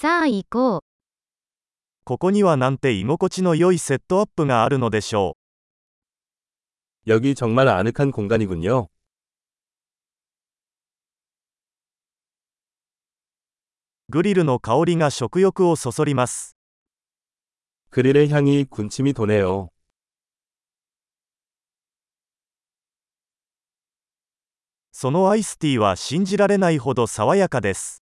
さあ行こう。ここにはなんて居心地の良いセットアップがあるのでしょ 여기 정말 아늑한 공간이군요. う。グリルの香りが食欲をそそります。 그릴의 향이 군침이 도네요. そのアイスティーは信じられないほど爽やかです。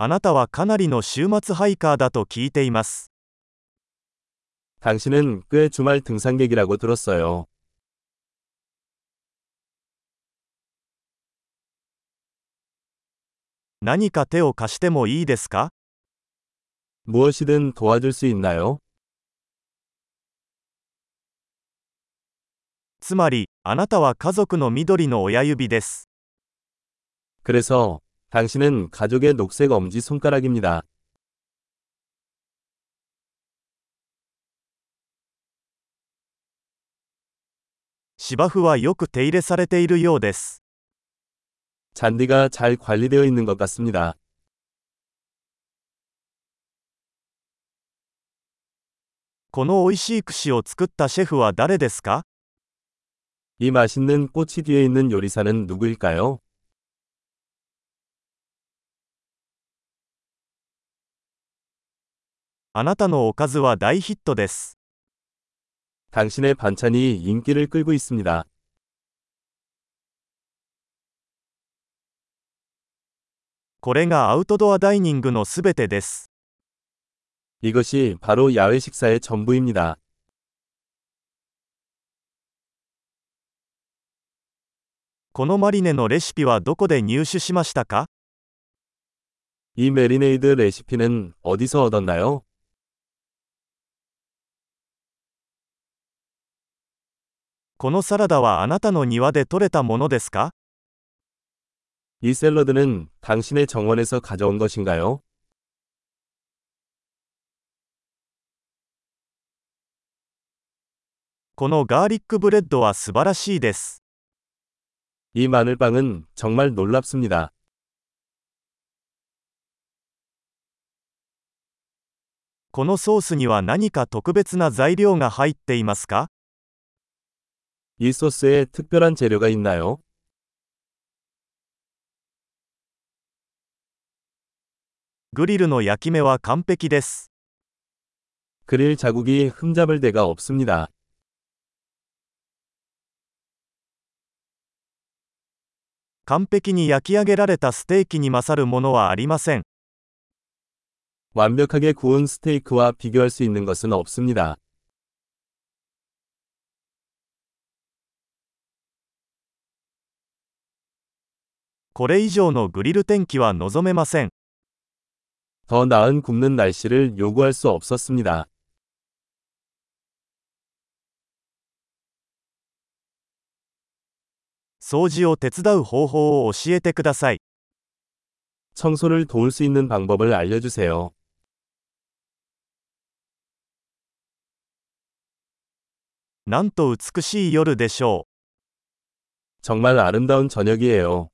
あなたはかなりの週末ハイカーだと聞いています。 당신은 꽤 주말 등산객이라고 들었어요. 何か手を貸してもいいですか 무엇이든 도와줄 수 있나요? つまり、あなたは家族の緑の親指です。 그래서 당신은 가족의 녹색 엄지 손가락입니다. 芝生はよく手入れされているようです。 잔디가 잘 관리되어 있는 것 같습니다. この美味しい串を作ったシェフは誰ですか 이 맛있는 꽃이 뒤에 있는 요리사는 누구일까요? あなたのおかずは大ヒットです。 당신의 반찬이 인기를 끌고 있습니다. これがアウトドアダイニングのすべてです。 이것이 바로 야외 식사의 전부입니다. このマリネのレシピはどこで入手しましたか 이 메리네이드 레시피는 어디서 얻었나요? このサラダはあなたの庭で採れたものですか 이 샐러드는 당신의 정원에서 가져온 것인가요? このガーリックブレッドは素晴らしいです。 이 마늘빵은 정말 놀랍습니다. このソースには何か特別な材料が入っていますか 이 소스에 특별한 재료가 있나요? 그릴의 야키메와 완벽です. 그릴 자국이 흠잡을 데가 없습니다. 완벽하게 구운 스테이크와 비교할 수 있는 것은 없습니다. これ以上のグリル天気は望めません。 더 나은 굽는 날씨를 요구할 수 없었습니다. 掃除を手伝う方法を教えてください。 청소를 도울 수 있는 방법을 알려주세요. なんと美しい夜でしょう。 정말 아름다운 저녁이에요.